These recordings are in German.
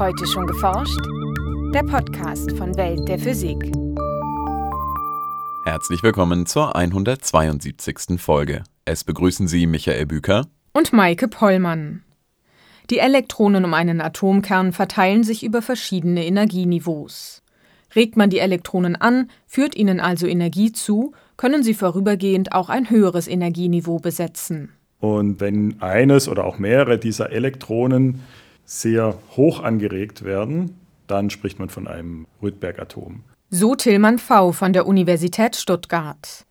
Heute schon geforscht? Der Podcast von Welt der Physik. Herzlich willkommen zur 172. Folge. Es begrüßen Sie Michael Büker und Maike Pollmann. Die Elektronen um einen Atomkern verteilen sich über verschiedene Energieniveaus. Regt man die Elektronen an, führt ihnen also Energie zu, können sie vorübergehend auch ein höheres Energieniveau besetzen. Und wenn eines oder auch mehrere dieser Elektronen sehr hoch angeregt werden, dann spricht man von einem Rydberg-Atom. So Tillmann V. von der Universität Stuttgart.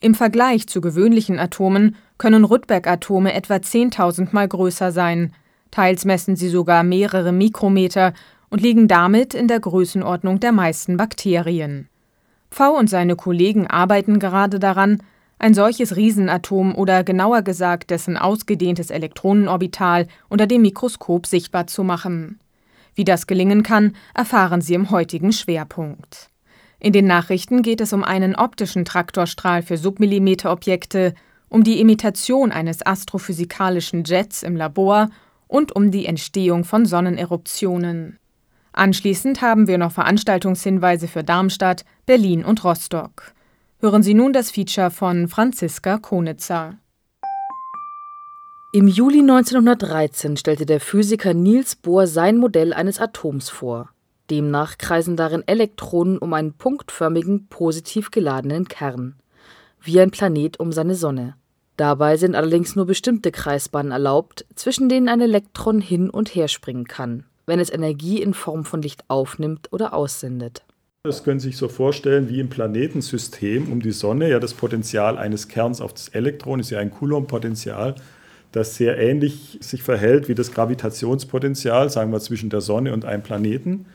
Im Vergleich zu gewöhnlichen Atomen können Rydberg-Atome etwa 10.000 Mal größer sein, teils messen sie sogar mehrere Mikrometer und liegen damit in der Größenordnung der meisten Bakterien. V und seine Kollegen arbeiten gerade daran, ein solches Riesenatom oder genauer gesagt dessen ausgedehntes Elektronenorbital unter dem Mikroskop sichtbar zu machen. Wie das gelingen kann, erfahren Sie im heutigen Schwerpunkt. In den Nachrichten geht es um einen optischen Traktorstrahl für Submillimeterobjekte, um die Imitation eines astrophysikalischen Jets im Labor und um die Entstehung von Sonneneruptionen. Anschließend haben wir noch Veranstaltungshinweise für Darmstadt, Berlin und Rostock. Hören Sie nun das Feature von Franziska Konitzer. Im Juli 1913 stellte der Physiker Niels Bohr sein Modell eines Atoms vor. Demnach kreisen darin Elektronen um einen punktförmigen, positiv geladenen Kern, wie ein Planet um seine Sonne. Dabei sind allerdings nur bestimmte Kreisbahnen erlaubt, zwischen denen ein Elektron hin und her springen kann, wenn es Energie in Form von Licht aufnimmt oder aussendet. Das können Sie sich so vorstellen wie im Planetensystem um die Sonne. Ja, das Potenzial eines Kerns auf das Elektron ist ja ein Coulomb-Potenzial, das sehr ähnlich sich verhält wie das Gravitationspotenzial, sagen wir, zwischen der Sonne und einem Planeten.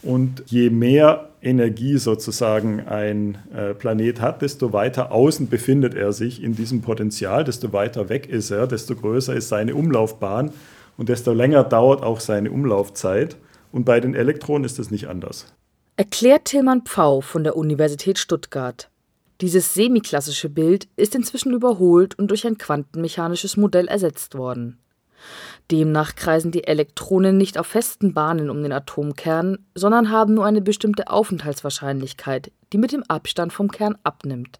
Und je mehr Energie sozusagen ein äh, Planet hat, desto weiter außen befindet er sich in diesem Potenzial, desto weiter weg ist er, desto größer ist seine Umlaufbahn und desto länger dauert auch seine Umlaufzeit. Und bei den Elektronen ist es nicht anders erklärt Tilman Pfau von der Universität Stuttgart. Dieses semiklassische Bild ist inzwischen überholt und durch ein quantenmechanisches Modell ersetzt worden. Demnach kreisen die Elektronen nicht auf festen Bahnen um den Atomkern, sondern haben nur eine bestimmte Aufenthaltswahrscheinlichkeit, die mit dem Abstand vom Kern abnimmt.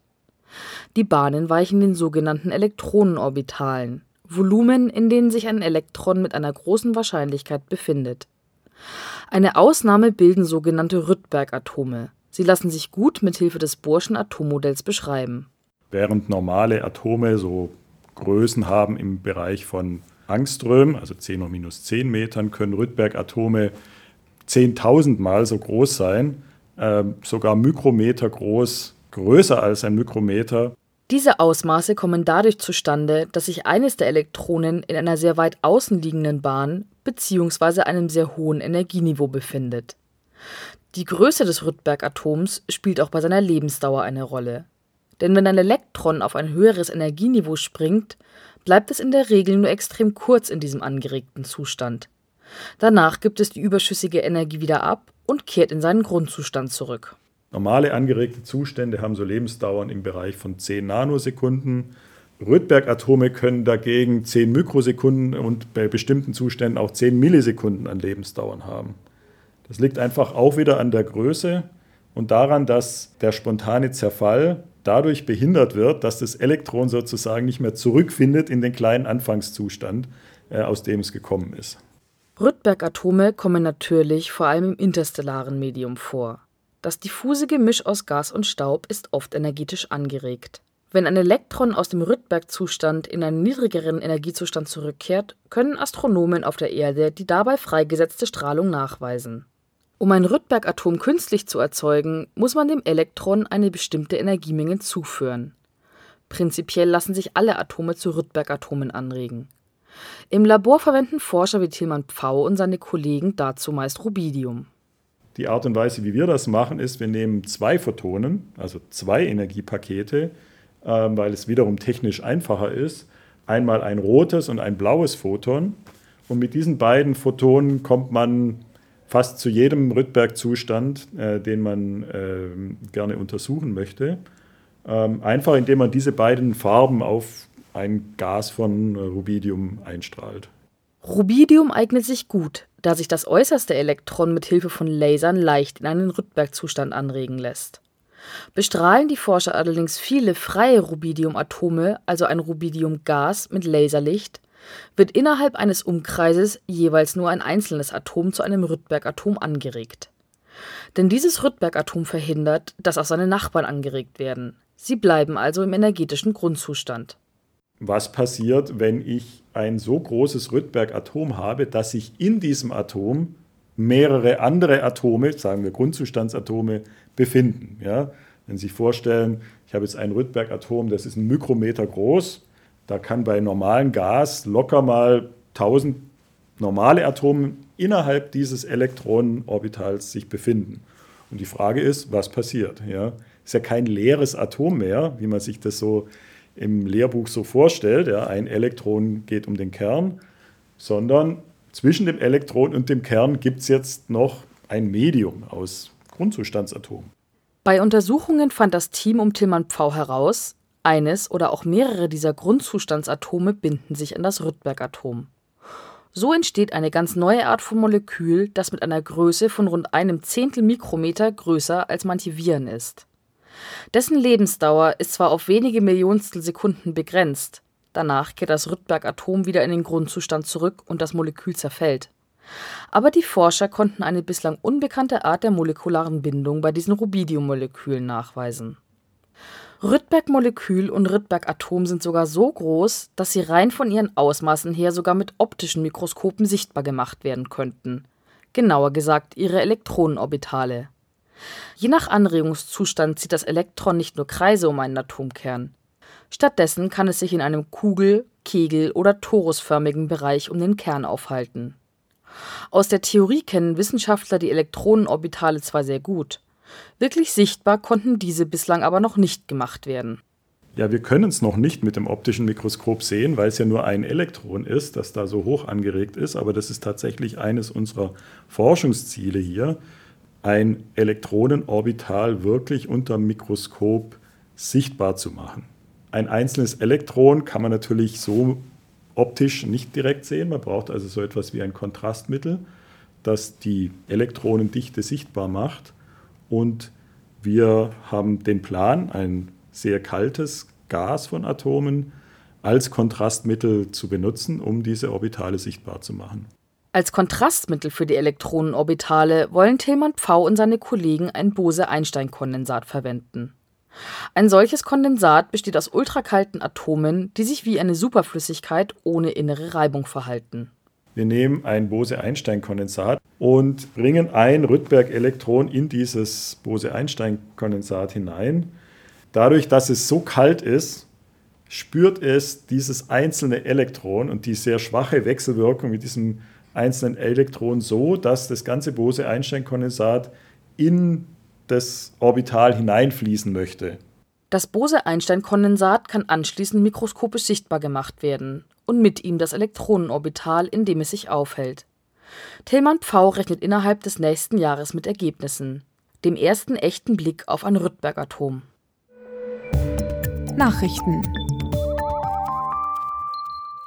Die Bahnen weichen den sogenannten Elektronenorbitalen, Volumen, in denen sich ein Elektron mit einer großen Wahrscheinlichkeit befindet. Eine Ausnahme bilden sogenannte Rydberg-Atome. Sie lassen sich gut mit Hilfe des Bohrschen Atommodells beschreiben. Während normale Atome so Größen haben im Bereich von Angström, also 10 hoch minus 10 Metern, können Rydberg-Atome 10.000 Mal so groß sein, äh, sogar Mikrometer groß, größer als ein Mikrometer. Diese Ausmaße kommen dadurch zustande, dass sich eines der Elektronen in einer sehr weit außen liegenden Bahn bzw. einem sehr hohen Energieniveau befindet. Die Größe des Rydberg-Atoms spielt auch bei seiner Lebensdauer eine Rolle. Denn wenn ein Elektron auf ein höheres Energieniveau springt, bleibt es in der Regel nur extrem kurz in diesem angeregten Zustand. Danach gibt es die überschüssige Energie wieder ab und kehrt in seinen Grundzustand zurück. Normale angeregte Zustände haben so Lebensdauern im Bereich von 10 Nanosekunden. Rydberg-Atome können dagegen 10 Mikrosekunden und bei bestimmten Zuständen auch 10 Millisekunden an Lebensdauern haben. Das liegt einfach auch wieder an der Größe und daran, dass der spontane Zerfall dadurch behindert wird, dass das Elektron sozusagen nicht mehr zurückfindet in den kleinen Anfangszustand, äh, aus dem es gekommen ist. Rydberg-Atome kommen natürlich vor allem im interstellaren Medium vor. Das diffuse Gemisch aus Gas und Staub ist oft energetisch angeregt. Wenn ein Elektron aus dem Rydberg-Zustand in einen niedrigeren Energiezustand zurückkehrt, können Astronomen auf der Erde die dabei freigesetzte Strahlung nachweisen. Um ein Rydberg-Atom künstlich zu erzeugen, muss man dem Elektron eine bestimmte Energiemenge zuführen. Prinzipiell lassen sich alle Atome zu Rydberg-Atomen anregen. Im Labor verwenden Forscher wie Tilman Pfau und seine Kollegen dazu meist Rubidium. Die Art und Weise, wie wir das machen, ist, wir nehmen zwei Photonen, also zwei Energiepakete, weil es wiederum technisch einfacher ist. Einmal ein rotes und ein blaues Photon. Und mit diesen beiden Photonen kommt man fast zu jedem Rydberg-Zustand, äh, den man äh, gerne untersuchen möchte. Ähm, einfach indem man diese beiden Farben auf ein Gas von Rubidium einstrahlt. Rubidium eignet sich gut, da sich das äußerste Elektron mit Hilfe von Lasern leicht in einen Rydberg-Zustand anregen lässt. Bestrahlen die Forscher allerdings viele freie Rubidiumatome, also ein Rubidiumgas, mit Laserlicht, wird innerhalb eines Umkreises jeweils nur ein einzelnes Atom zu einem Rydberg-Atom angeregt. Denn dieses Rydberg-Atom verhindert, dass auch seine Nachbarn angeregt werden. Sie bleiben also im energetischen Grundzustand. Was passiert, wenn ich ein so großes Rydberg-Atom habe, dass sich in diesem Atom mehrere andere Atome, sagen wir Grundzustandsatome, befinden? Ja? Wenn Sie sich vorstellen, ich habe jetzt ein Rydberg-Atom, das ist ein Mikrometer groß, da kann bei normalem Gas locker mal 1000 normale Atome innerhalb dieses Elektronenorbitals sich befinden. Und die Frage ist, was passiert? Ja, ist ja kein leeres Atom mehr, wie man sich das so im Lehrbuch so vorstellt. Ja, ein Elektron geht um den Kern, sondern zwischen dem Elektron und dem Kern gibt es jetzt noch ein Medium aus Grundzustandsatomen. Bei Untersuchungen fand das Team um Tillmann Pfau heraus, eines oder auch mehrere dieser Grundzustandsatome binden sich an das Rydberg-Atom. So entsteht eine ganz neue Art von Molekül, das mit einer Größe von rund einem Zehntel Mikrometer größer als manche Viren ist. Dessen Lebensdauer ist zwar auf wenige Millionstel Sekunden begrenzt, danach kehrt das Rydberg-Atom wieder in den Grundzustand zurück und das Molekül zerfällt. Aber die Forscher konnten eine bislang unbekannte Art der molekularen Bindung bei diesen Rubidiummolekülen nachweisen Rydberg-Molekül und Rydberg-Atom sind sogar so groß, dass sie rein von ihren Ausmaßen her sogar mit optischen Mikroskopen sichtbar gemacht werden könnten, genauer gesagt ihre Elektronenorbitale. Je nach Anregungszustand zieht das Elektron nicht nur Kreise um einen Atomkern. Stattdessen kann es sich in einem kugel kegel oder torusförmigen Bereich um den Kern aufhalten. Aus der Theorie kennen Wissenschaftler die Elektronenorbitale zwar sehr gut Wirklich sichtbar konnten diese bislang aber noch nicht gemacht werden. Ja, wir können es noch nicht mit dem optischen Mikroskop sehen, weil es ja nur ein Elektron ist, das da so hoch angeregt ist. Aber das ist tatsächlich eines unserer Forschungsziele hier, ein Elektronenorbital wirklich unter Mikroskop sichtbar zu machen. Ein einzelnes Elektron kann man natürlich so optisch nicht direkt sehen. Man braucht also so etwas wie ein Kontrastmittel, das die Elektronendichte sichtbar macht. Und wir haben den Plan, ein sehr kaltes Gas von Atomen als Kontrastmittel zu benutzen, um diese Orbitale sichtbar zu machen. Als Kontrastmittel für die Elektronenorbitale wollen Tillmann Pfau und seine Kollegen ein Bose-Einstein-Kondensat verwenden. Ein solches Kondensat besteht aus ultrakalten Atomen, die sich wie eine Superflüssigkeit ohne innere Reibung verhalten. Wir nehmen ein Bose-Einstein-Kondensat und bringen ein Rydberg-Elektron in dieses Bose-Einstein-Kondensat hinein. Dadurch, dass es so kalt ist, spürt es dieses einzelne Elektron und die sehr schwache Wechselwirkung mit diesem einzelnen Elektron so, dass das ganze Bose-Einstein-Kondensat in das Orbital hineinfließen möchte. Das Bose-Einstein-Kondensat kann anschließend mikroskopisch sichtbar gemacht werden und mit ihm das Elektronenorbital, in dem es sich aufhält. Tillmann Pfau rechnet innerhalb des nächsten Jahres mit Ergebnissen, dem ersten echten Blick auf ein Rydberg-Atom. Nachrichten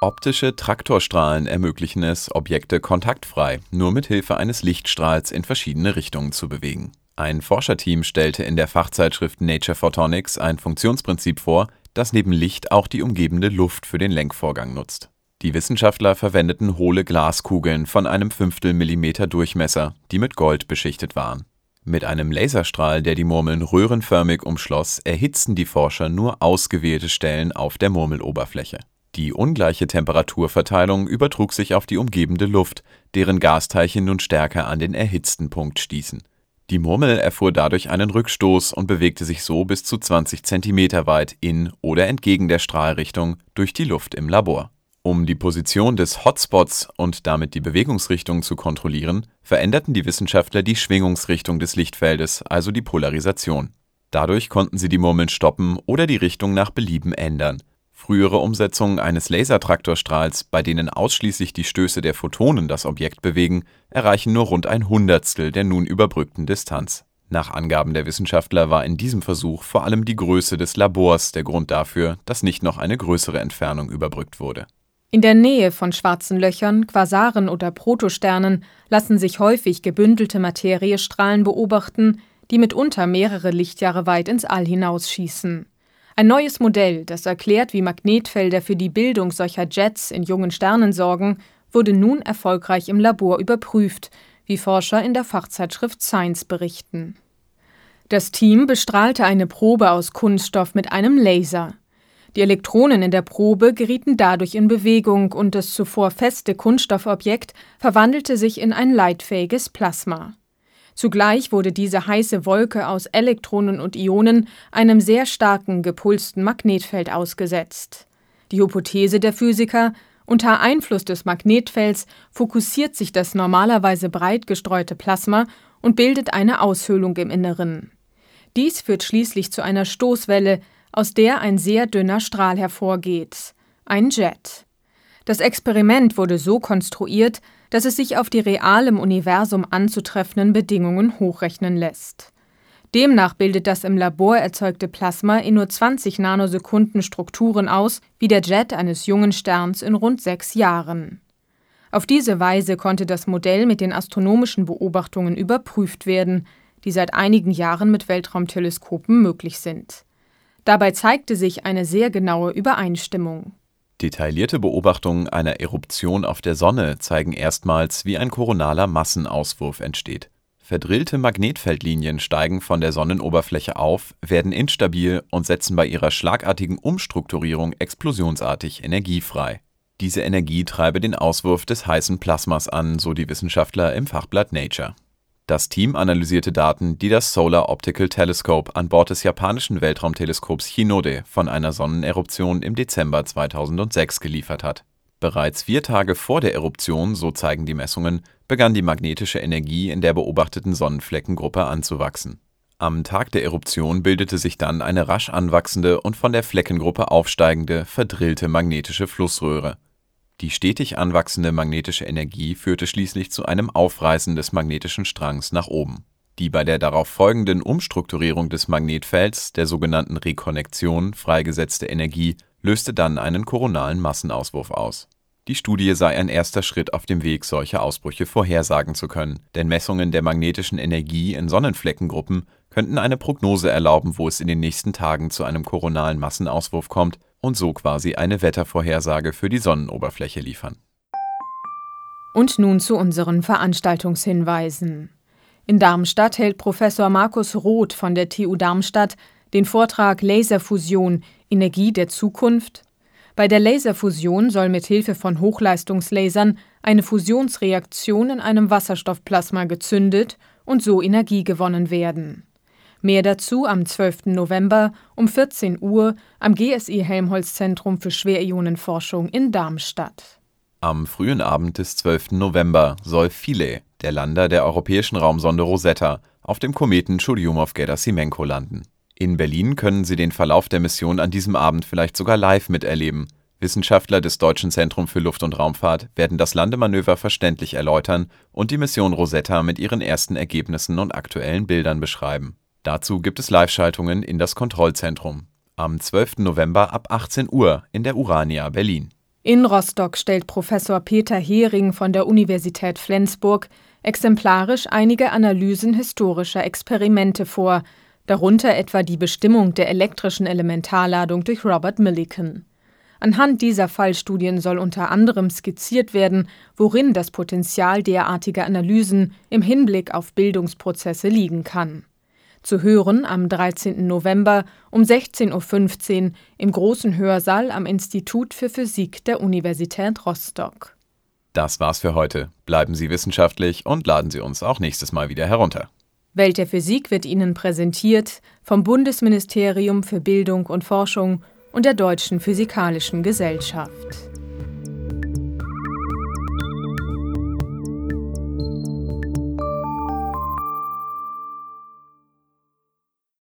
Optische Traktorstrahlen ermöglichen es, Objekte kontaktfrei, nur mit Hilfe eines Lichtstrahls in verschiedene Richtungen zu bewegen. Ein Forscherteam stellte in der Fachzeitschrift Nature Photonics ein Funktionsprinzip vor, das neben Licht auch die umgebende Luft für den Lenkvorgang nutzt. Die Wissenschaftler verwendeten hohle Glaskugeln von einem Fünftel Millimeter Durchmesser, die mit Gold beschichtet waren. Mit einem Laserstrahl, der die Murmeln röhrenförmig umschloss, erhitzten die Forscher nur ausgewählte Stellen auf der Murmeloberfläche. Die ungleiche Temperaturverteilung übertrug sich auf die umgebende Luft, deren Gasteilchen nun stärker an den erhitzten Punkt stießen die Murmel erfuhr dadurch einen Rückstoß und bewegte sich so bis zu 20 Zentimeter weit in oder entgegen der Strahlrichtung durch die Luft im Labor. Um die Position des Hotspots und damit die Bewegungsrichtung zu kontrollieren, veränderten die Wissenschaftler die Schwingungsrichtung des Lichtfeldes, also die Polarisation. Dadurch konnten sie die Murmeln stoppen oder die Richtung nach Belieben ändern Frühere Umsetzungen eines Lasertraktorstrahls, bei denen ausschließlich die Stöße der Photonen das Objekt bewegen, erreichen nur rund ein Hundertstel der nun überbrückten Distanz. Nach Angaben der Wissenschaftler war in diesem Versuch vor allem die Größe des Labors der Grund dafür, dass nicht noch eine größere Entfernung überbrückt wurde. In der Nähe von schwarzen Löchern, Quasaren oder Protosternen lassen sich häufig gebündelte Materiestrahlen beobachten, die mitunter mehrere Lichtjahre weit ins All hinausschießen. Ein neues Modell, das erklärt, wie Magnetfelder für die Bildung solcher Jets in jungen Sternen sorgen, wurde nun erfolgreich im Labor überprüft, wie Forscher in der Fachzeitschrift Science berichten. Das Team bestrahlte eine Probe aus Kunststoff mit einem Laser. Die Elektronen in der Probe gerieten dadurch in Bewegung und das zuvor feste Kunststoffobjekt verwandelte sich in ein leitfähiges Plasma. Zugleich wurde diese heiße Wolke aus Elektronen und Ionen einem sehr starken gepulsten Magnetfeld ausgesetzt. Die Hypothese der Physiker unter Einfluss des Magnetfelds fokussiert sich das normalerweise breit gestreute Plasma und bildet eine Aushöhlung im Inneren. Dies führt schließlich zu einer Stoßwelle, aus der ein sehr dünner Strahl hervorgeht, ein Jet. Das Experiment wurde so konstruiert, dass es sich auf die real im Universum anzutreffenden Bedingungen hochrechnen lässt. Demnach bildet das im Labor erzeugte Plasma in nur 20 Nanosekunden Strukturen aus, wie der Jet eines jungen Sterns in rund sechs Jahren. Auf diese Weise konnte das Modell mit den astronomischen Beobachtungen überprüft werden, die seit einigen Jahren mit Weltraumteleskopen möglich sind. Dabei zeigte sich eine sehr genaue Übereinstimmung. Detaillierte Beobachtungen einer Eruption auf der Sonne zeigen erstmals, wie ein koronaler Massenauswurf entsteht. Verdrillte Magnetfeldlinien steigen von der Sonnenoberfläche auf, werden instabil und setzen bei ihrer schlagartigen Umstrukturierung explosionsartig Energie frei. Diese Energie treibe den Auswurf des heißen Plasmas an, so die Wissenschaftler im Fachblatt Nature das Team analysierte Daten, die das Solar Optical Telescope an Bord des japanischen Weltraumteleskops Hinode von einer Sonneneruption im Dezember 2006 geliefert hat. Bereits vier Tage vor der Eruption, so zeigen die Messungen, begann die magnetische Energie in der beobachteten Sonnenfleckengruppe anzuwachsen. Am Tag der Eruption bildete sich dann eine rasch anwachsende und von der Fleckengruppe aufsteigende, verdrillte magnetische Flussröhre die stetig anwachsende magnetische Energie führte schließlich zu einem Aufreißen des magnetischen Strangs nach oben. Die bei der darauf folgenden Umstrukturierung des Magnetfelds, der sogenannten Rekonnektion, freigesetzte Energie löste dann einen koronalen Massenauswurf aus. Die Studie sei ein erster Schritt auf dem Weg, solche Ausbrüche vorhersagen zu können, denn Messungen der magnetischen Energie in Sonnenfleckengruppen könnten eine Prognose erlauben, wo es in den nächsten Tagen zu einem koronalen Massenauswurf kommt und so quasi eine Wettervorhersage für die Sonnenoberfläche liefern. Und nun zu unseren Veranstaltungshinweisen. In Darmstadt hält Professor Markus Roth von der TU Darmstadt den Vortrag Laserfusion Energie der Zukunft. Bei der Laserfusion soll mit Hilfe von Hochleistungslasern eine Fusionsreaktion in einem Wasserstoffplasma gezündet und so Energie gewonnen werden. Mehr dazu am 12. November um 14 Uhr am GSI Helmholtz Zentrum für Schwerionenforschung in Darmstadt. Am frühen Abend des 12. November soll Philae, der Lander der europäischen Raumsonde Rosetta, auf dem Kometen Churyumov-Gerasimenko landen. In Berlin können Sie den Verlauf der Mission an diesem Abend vielleicht sogar live miterleben. Wissenschaftler des Deutschen Zentrum für Luft- und Raumfahrt werden das Landemanöver verständlich erläutern und die Mission Rosetta mit ihren ersten Ergebnissen und aktuellen Bildern beschreiben. Dazu gibt es Live-Schaltungen in das Kontrollzentrum am 12. November ab 18 Uhr in der Urania Berlin. In Rostock stellt Professor Peter Hering von der Universität Flensburg exemplarisch einige Analysen historischer Experimente vor, darunter etwa die Bestimmung der elektrischen Elementarladung durch Robert Millikan. Anhand dieser Fallstudien soll unter anderem skizziert werden, worin das Potenzial derartiger Analysen im Hinblick auf Bildungsprozesse liegen kann zu hören am 13. November um 16.15 Uhr im großen Hörsaal am Institut für Physik der Universität Rostock. Das war's für heute. Bleiben Sie wissenschaftlich und laden Sie uns auch nächstes Mal wieder herunter. Welt der Physik wird Ihnen präsentiert vom Bundesministerium für Bildung und Forschung und der Deutschen Physikalischen Gesellschaft.